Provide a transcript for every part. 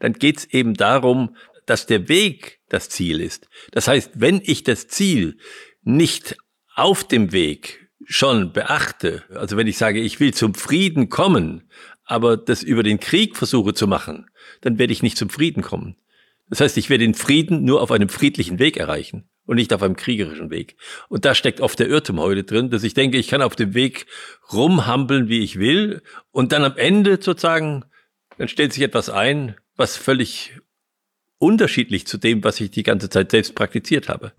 dann geht es eben darum, dass der Weg das Ziel ist. Das heißt, wenn ich das Ziel nicht auf dem Weg schon beachte, also wenn ich sage, ich will zum Frieden kommen, aber das über den Krieg versuche zu machen, dann werde ich nicht zum Frieden kommen. Das heißt, ich werde den Frieden nur auf einem friedlichen Weg erreichen und nicht auf einem kriegerischen Weg. Und da steckt oft der Irrtum heute drin, dass ich denke, ich kann auf dem Weg rumhampeln, wie ich will, und dann am Ende sozusagen, dann stellt sich etwas ein, was völlig unterschiedlich zu dem, was ich die ganze Zeit selbst praktiziert habe.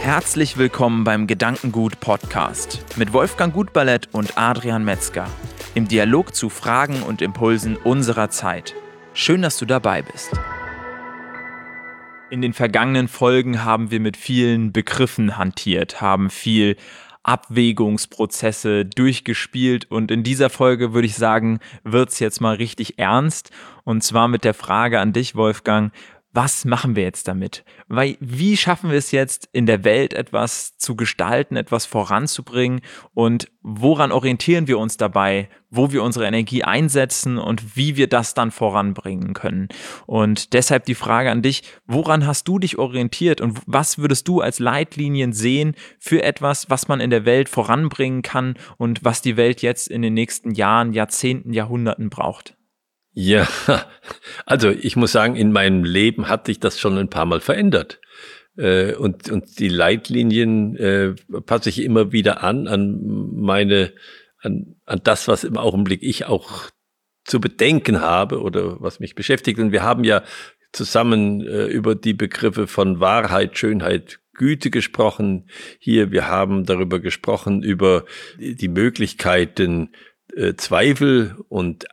Herzlich willkommen beim Gedankengut Podcast mit Wolfgang Gutballett und Adrian Metzger im Dialog zu Fragen und Impulsen unserer Zeit. Schön, dass du dabei bist. In den vergangenen Folgen haben wir mit vielen Begriffen hantiert, haben viel Abwägungsprozesse durchgespielt. Und in dieser Folge würde ich sagen, wird es jetzt mal richtig ernst. Und zwar mit der Frage an dich, Wolfgang, was machen wir jetzt damit? Weil, wie schaffen wir es jetzt, in der Welt etwas zu gestalten, etwas voranzubringen und woran orientieren wir uns dabei, wo wir unsere Energie einsetzen und wie wir das dann voranbringen können? Und deshalb die Frage an dich, woran hast du dich orientiert und was würdest du als Leitlinien sehen für etwas, was man in der Welt voranbringen kann und was die Welt jetzt in den nächsten Jahren, Jahrzehnten, Jahrhunderten braucht? Ja, also ich muss sagen, in meinem Leben hat sich das schon ein paar Mal verändert. Äh, und, und die Leitlinien äh, passe ich immer wieder an, an meine, an, an das, was im Augenblick ich auch zu bedenken habe oder was mich beschäftigt. Und wir haben ja zusammen äh, über die Begriffe von Wahrheit, Schönheit, Güte gesprochen. Hier, wir haben darüber gesprochen, über die Möglichkeiten, äh, Zweifel und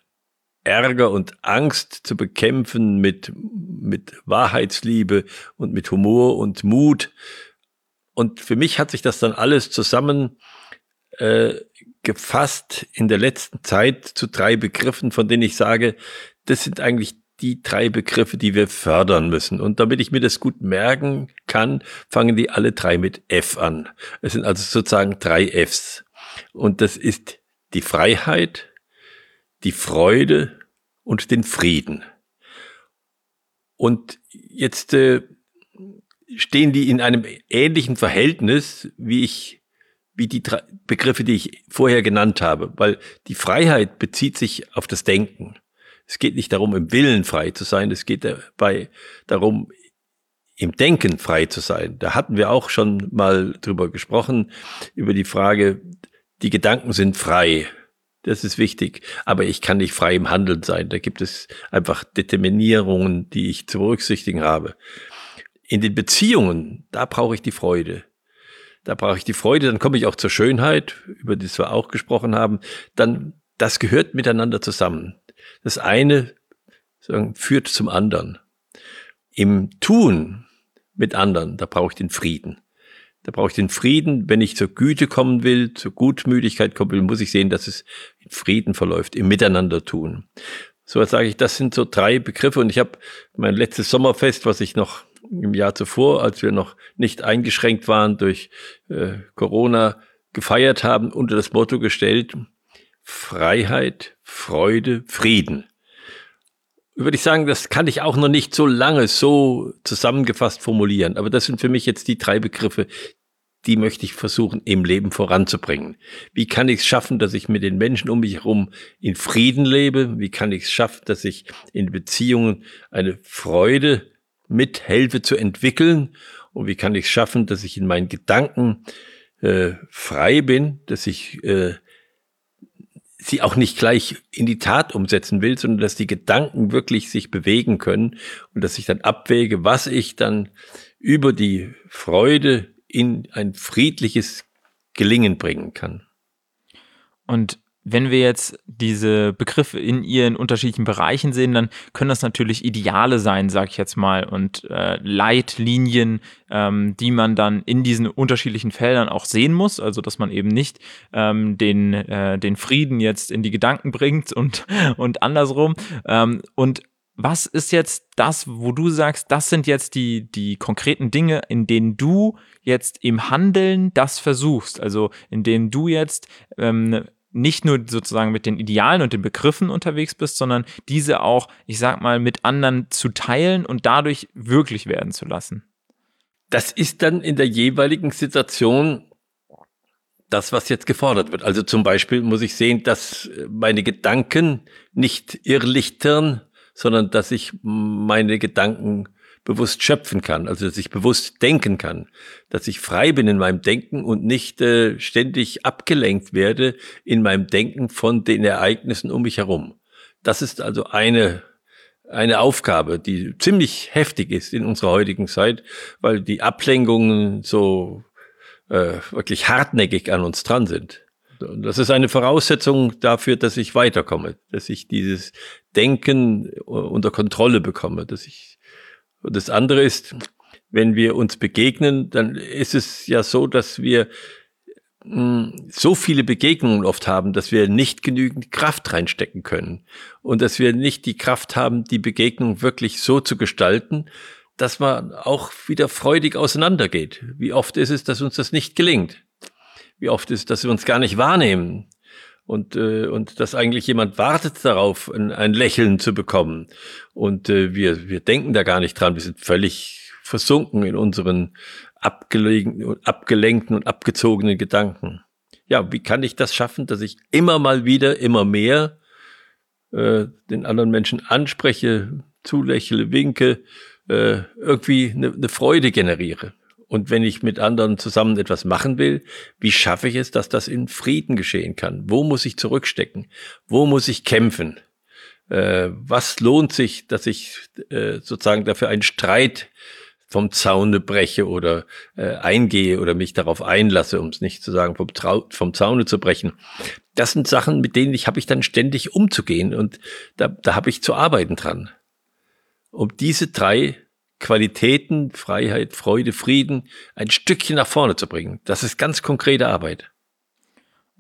Ärger und Angst zu bekämpfen mit, mit Wahrheitsliebe und mit Humor und Mut. Und für mich hat sich das dann alles zusammen äh, gefasst in der letzten Zeit zu drei Begriffen, von denen ich sage, das sind eigentlich die drei Begriffe, die wir fördern müssen. Und damit ich mir das gut merken kann, fangen die alle drei mit F an. Es sind also sozusagen drei Fs. Und das ist die Freiheit, die Freude und den Frieden. Und jetzt äh, stehen die in einem ähnlichen Verhältnis, wie ich, wie die drei Begriffe, die ich vorher genannt habe, weil die Freiheit bezieht sich auf das Denken. Es geht nicht darum, im Willen frei zu sein, es geht dabei darum, im Denken frei zu sein. Da hatten wir auch schon mal drüber gesprochen, über die Frage, die Gedanken sind frei. Das ist wichtig. Aber ich kann nicht frei im Handeln sein. Da gibt es einfach Determinierungen, die ich zu berücksichtigen habe. In den Beziehungen, da brauche ich die Freude. Da brauche ich die Freude, dann komme ich auch zur Schönheit, über die wir auch gesprochen haben. Dann, das gehört miteinander zusammen. Das eine sagen, führt zum anderen. Im Tun mit anderen, da brauche ich den Frieden. Da brauche ich den Frieden. Wenn ich zur Güte kommen will, zur Gutmütigkeit kommen will, muss ich sehen, dass es in Frieden verläuft, im Miteinander tun. So was sage ich, das sind so drei Begriffe. Und ich habe mein letztes Sommerfest, was ich noch im Jahr zuvor, als wir noch nicht eingeschränkt waren durch äh, Corona, gefeiert haben, unter das Motto gestellt, Freiheit, Freude, Frieden würde ich sagen, das kann ich auch noch nicht so lange so zusammengefasst formulieren. Aber das sind für mich jetzt die drei Begriffe, die möchte ich versuchen, im Leben voranzubringen. Wie kann ich es schaffen, dass ich mit den Menschen um mich herum in Frieden lebe? Wie kann ich es schaffen, dass ich in Beziehungen eine Freude mithelfe zu entwickeln? Und wie kann ich es schaffen, dass ich in meinen Gedanken äh, frei bin, dass ich äh, sie auch nicht gleich in die Tat umsetzen will, sondern dass die Gedanken wirklich sich bewegen können und dass ich dann abwäge, was ich dann über die Freude in ein friedliches Gelingen bringen kann. Und wenn wir jetzt diese Begriffe in ihren unterschiedlichen Bereichen sehen, dann können das natürlich Ideale sein, sag ich jetzt mal, und äh, Leitlinien, ähm, die man dann in diesen unterschiedlichen Feldern auch sehen muss. Also dass man eben nicht ähm, den, äh, den Frieden jetzt in die Gedanken bringt und, und andersrum. Ähm, und was ist jetzt das, wo du sagst, das sind jetzt die, die konkreten Dinge, in denen du jetzt im Handeln das versuchst? Also in denen du jetzt ähm, nicht nur sozusagen mit den Idealen und den Begriffen unterwegs bist, sondern diese auch, ich sag mal, mit anderen zu teilen und dadurch wirklich werden zu lassen. Das ist dann in der jeweiligen Situation das, was jetzt gefordert wird. Also zum Beispiel muss ich sehen, dass meine Gedanken nicht irrlichtern, sondern dass ich meine Gedanken bewusst schöpfen kann, also dass ich bewusst denken kann, dass ich frei bin in meinem Denken und nicht äh, ständig abgelenkt werde in meinem Denken von den Ereignissen um mich herum. Das ist also eine eine Aufgabe, die ziemlich heftig ist in unserer heutigen Zeit, weil die Ablenkungen so äh, wirklich hartnäckig an uns dran sind. Das ist eine Voraussetzung dafür, dass ich weiterkomme, dass ich dieses Denken unter Kontrolle bekomme, dass ich das andere ist, wenn wir uns begegnen, dann ist es ja so, dass wir hm, so viele Begegnungen oft haben, dass wir nicht genügend Kraft reinstecken können und dass wir nicht die Kraft haben, die Begegnung wirklich so zu gestalten, dass man auch wieder freudig auseinandergeht. Wie oft ist es, dass uns das nicht gelingt? Wie oft ist es, dass wir uns gar nicht wahrnehmen? Und, äh, und dass eigentlich jemand wartet darauf, ein, ein Lächeln zu bekommen. Und äh, wir, wir denken da gar nicht dran. Wir sind völlig versunken in unseren abgelegen, abgelenkten und abgezogenen Gedanken. Ja, wie kann ich das schaffen, dass ich immer mal wieder, immer mehr äh, den anderen Menschen anspreche, zulächle, winke, äh, irgendwie eine, eine Freude generiere? Und wenn ich mit anderen zusammen etwas machen will, wie schaffe ich es, dass das in Frieden geschehen kann? Wo muss ich zurückstecken? Wo muss ich kämpfen? Äh, was lohnt sich, dass ich äh, sozusagen dafür einen Streit vom Zaune breche oder äh, eingehe oder mich darauf einlasse, um es nicht zu sagen, vom, Trau vom Zaune zu brechen. Das sind Sachen, mit denen ich habe ich dann ständig umzugehen und da, da habe ich zu arbeiten dran. Um diese drei Qualitäten, Freiheit, Freude, Frieden ein Stückchen nach vorne zu bringen. Das ist ganz konkrete Arbeit.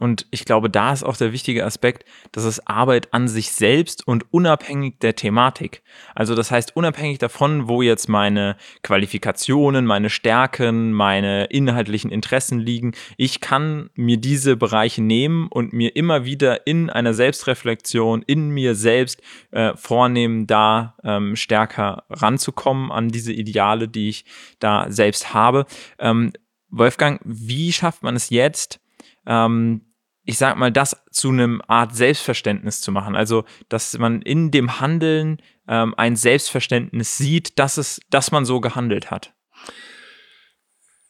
Und ich glaube, da ist auch der wichtige Aspekt, dass es Arbeit an sich selbst und unabhängig der Thematik. Also das heißt, unabhängig davon, wo jetzt meine Qualifikationen, meine Stärken, meine inhaltlichen Interessen liegen, ich kann mir diese Bereiche nehmen und mir immer wieder in einer Selbstreflexion, in mir selbst äh, vornehmen, da ähm, stärker ranzukommen an diese Ideale, die ich da selbst habe. Ähm, Wolfgang, wie schafft man es jetzt, ähm, ich sag mal, das zu einem Art Selbstverständnis zu machen. Also, dass man in dem Handeln ähm, ein Selbstverständnis sieht, dass es, dass man so gehandelt hat.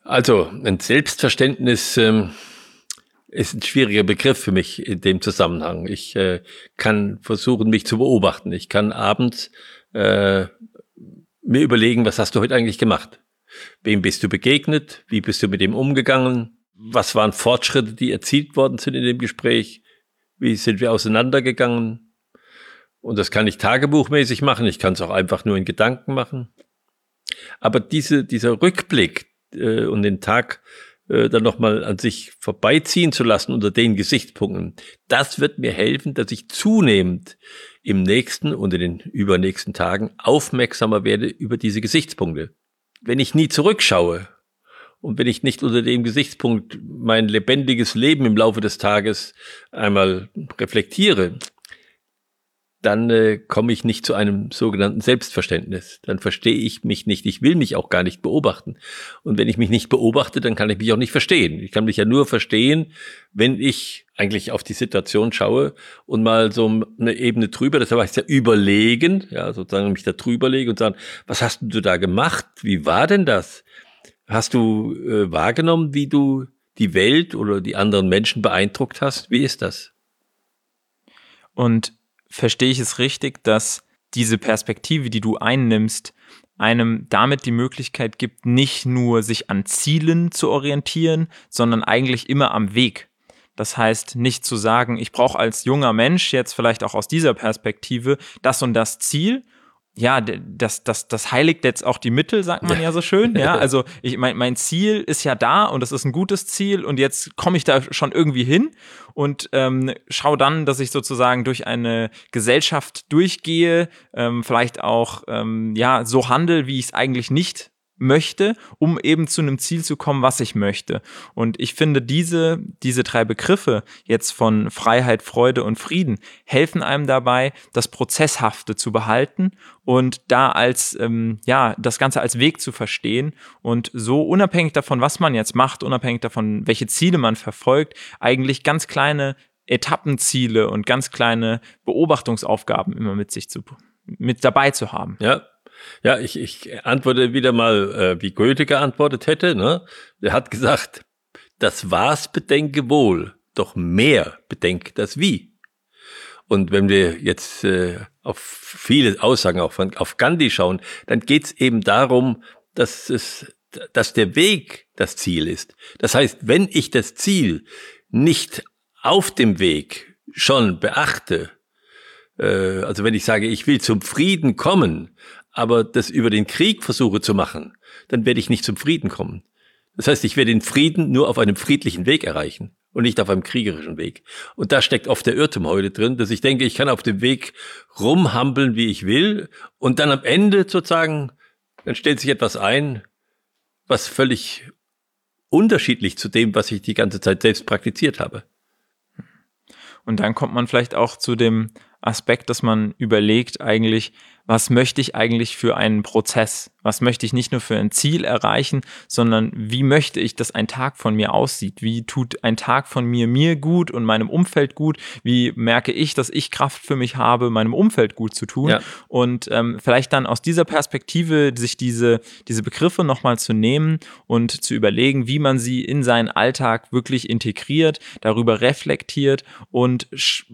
Also, ein Selbstverständnis ähm, ist ein schwieriger Begriff für mich in dem Zusammenhang. Ich äh, kann versuchen, mich zu beobachten. Ich kann abends äh, mir überlegen, was hast du heute eigentlich gemacht? Wem bist du begegnet? Wie bist du mit ihm umgegangen? Was waren Fortschritte, die erzielt worden sind in dem Gespräch, wie sind wir auseinandergegangen. Und das kann ich tagebuchmäßig machen, ich kann es auch einfach nur in Gedanken machen. Aber diese, dieser Rückblick äh, und den Tag äh, dann nochmal an sich vorbeiziehen zu lassen unter den Gesichtspunkten, das wird mir helfen, dass ich zunehmend im nächsten und in den übernächsten Tagen aufmerksamer werde über diese Gesichtspunkte. Wenn ich nie zurückschaue und wenn ich nicht unter dem Gesichtspunkt mein lebendiges Leben im Laufe des Tages einmal reflektiere, dann äh, komme ich nicht zu einem sogenannten Selbstverständnis. Dann verstehe ich mich nicht. Ich will mich auch gar nicht beobachten. Und wenn ich mich nicht beobachte, dann kann ich mich auch nicht verstehen. Ich kann mich ja nur verstehen, wenn ich eigentlich auf die Situation schaue und mal so eine Ebene drüber, das heißt ja überlegen, ja, sozusagen mich da drüber lege und sagen, was hast du da gemacht? Wie war denn das? Hast du äh, wahrgenommen, wie du die Welt oder die anderen Menschen beeindruckt hast? Wie ist das? Und verstehe ich es richtig, dass diese Perspektive, die du einnimmst, einem damit die Möglichkeit gibt, nicht nur sich an Zielen zu orientieren, sondern eigentlich immer am Weg. Das heißt, nicht zu sagen, ich brauche als junger Mensch jetzt vielleicht auch aus dieser Perspektive das und das Ziel ja, das, das, das heiligt jetzt auch die Mittel, sagt man ja so schön. Ja, also ich mein, mein Ziel ist ja da und das ist ein gutes Ziel und jetzt komme ich da schon irgendwie hin und ähm, schau dann, dass ich sozusagen durch eine Gesellschaft durchgehe, ähm, vielleicht auch ähm, ja so handel, wie ich es eigentlich nicht möchte, um eben zu einem Ziel zu kommen, was ich möchte. Und ich finde, diese, diese drei Begriffe jetzt von Freiheit, Freude und Frieden helfen einem dabei, das Prozesshafte zu behalten und da als, ähm, ja, das Ganze als Weg zu verstehen und so unabhängig davon, was man jetzt macht, unabhängig davon, welche Ziele man verfolgt, eigentlich ganz kleine Etappenziele und ganz kleine Beobachtungsaufgaben immer mit sich zu, mit dabei zu haben. Ja, ja, ich, ich antworte wieder mal, äh, wie Goethe geantwortet hätte. Ne? Er hat gesagt, das Was bedenke wohl, doch mehr bedenke das Wie. Und wenn wir jetzt äh, auf viele Aussagen auch von, auf Gandhi schauen, dann geht's eben darum, dass es, dass der Weg das Ziel ist. Das heißt, wenn ich das Ziel nicht auf dem Weg schon beachte, äh, also wenn ich sage, ich will zum Frieden kommen, aber das über den Krieg versuche zu machen, dann werde ich nicht zum Frieden kommen. Das heißt, ich werde den Frieden nur auf einem friedlichen Weg erreichen und nicht auf einem kriegerischen Weg. Und da steckt oft der Irrtum heute drin, dass ich denke, ich kann auf dem Weg rumhampeln, wie ich will, und dann am Ende sozusagen, dann stellt sich etwas ein, was völlig unterschiedlich zu dem, was ich die ganze Zeit selbst praktiziert habe. Und dann kommt man vielleicht auch zu dem Aspekt, dass man überlegt eigentlich, was möchte ich eigentlich für einen Prozess? Was möchte ich nicht nur für ein Ziel erreichen, sondern wie möchte ich, dass ein Tag von mir aussieht? Wie tut ein Tag von mir mir gut und meinem Umfeld gut? Wie merke ich, dass ich Kraft für mich habe, meinem Umfeld gut zu tun? Ja. Und ähm, vielleicht dann aus dieser Perspektive sich diese, diese Begriffe nochmal zu nehmen und zu überlegen, wie man sie in seinen Alltag wirklich integriert, darüber reflektiert und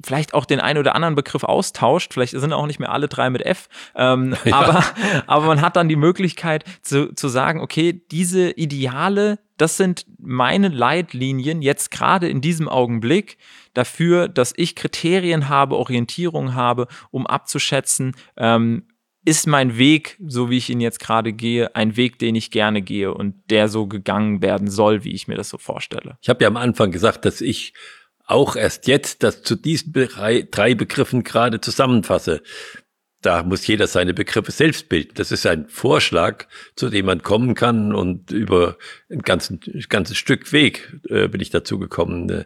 vielleicht auch den einen oder anderen Begriff austauscht. Vielleicht sind auch nicht mehr alle drei mit F, ähm, ja. aber, aber man hat dann die Möglichkeit zu, zu sagen, okay, diese Ideale, das sind meine Leitlinien jetzt gerade in diesem Augenblick dafür, dass ich Kriterien habe, Orientierung habe, um abzuschätzen, ähm, ist mein Weg, so wie ich ihn jetzt gerade gehe, ein Weg, den ich gerne gehe und der so gegangen werden soll, wie ich mir das so vorstelle. Ich habe ja am Anfang gesagt, dass ich auch erst jetzt das zu diesen drei Begriffen gerade zusammenfasse da muss jeder seine Begriffe selbst bilden. Das ist ein Vorschlag, zu dem man kommen kann und über ein ganzen, ganzes Stück Weg äh, bin ich dazu gekommen.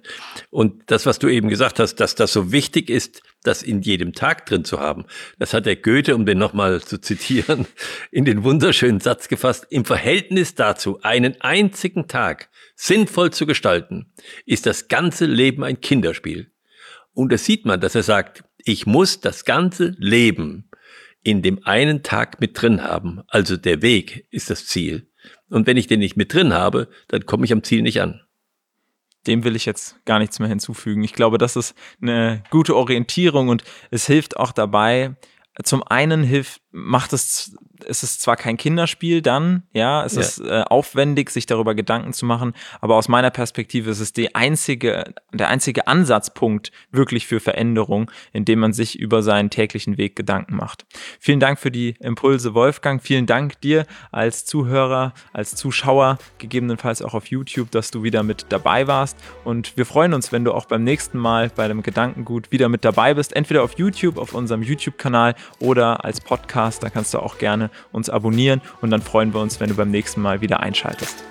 Und das, was du eben gesagt hast, dass das so wichtig ist, das in jedem Tag drin zu haben, das hat der Goethe, um den nochmal zu zitieren, in den wunderschönen Satz gefasst, im Verhältnis dazu, einen einzigen Tag sinnvoll zu gestalten, ist das ganze Leben ein Kinderspiel. Und da sieht man, dass er sagt, ich muss das ganze Leben in dem einen Tag mit drin haben. Also der Weg ist das Ziel. Und wenn ich den nicht mit drin habe, dann komme ich am Ziel nicht an. Dem will ich jetzt gar nichts mehr hinzufügen. Ich glaube, das ist eine gute Orientierung und es hilft auch dabei. Zum einen hilft, macht es es ist zwar kein Kinderspiel dann, ja, es ja. ist äh, aufwendig, sich darüber Gedanken zu machen, aber aus meiner Perspektive ist es die einzige, der einzige Ansatzpunkt wirklich für Veränderung, indem man sich über seinen täglichen Weg Gedanken macht. Vielen Dank für die Impulse, Wolfgang. Vielen Dank dir als Zuhörer, als Zuschauer, gegebenenfalls auch auf YouTube, dass du wieder mit dabei warst. Und wir freuen uns, wenn du auch beim nächsten Mal bei dem Gedankengut wieder mit dabei bist, entweder auf YouTube, auf unserem YouTube-Kanal oder als Podcast. Da kannst du auch gerne uns abonnieren und dann freuen wir uns, wenn du beim nächsten Mal wieder einschaltest.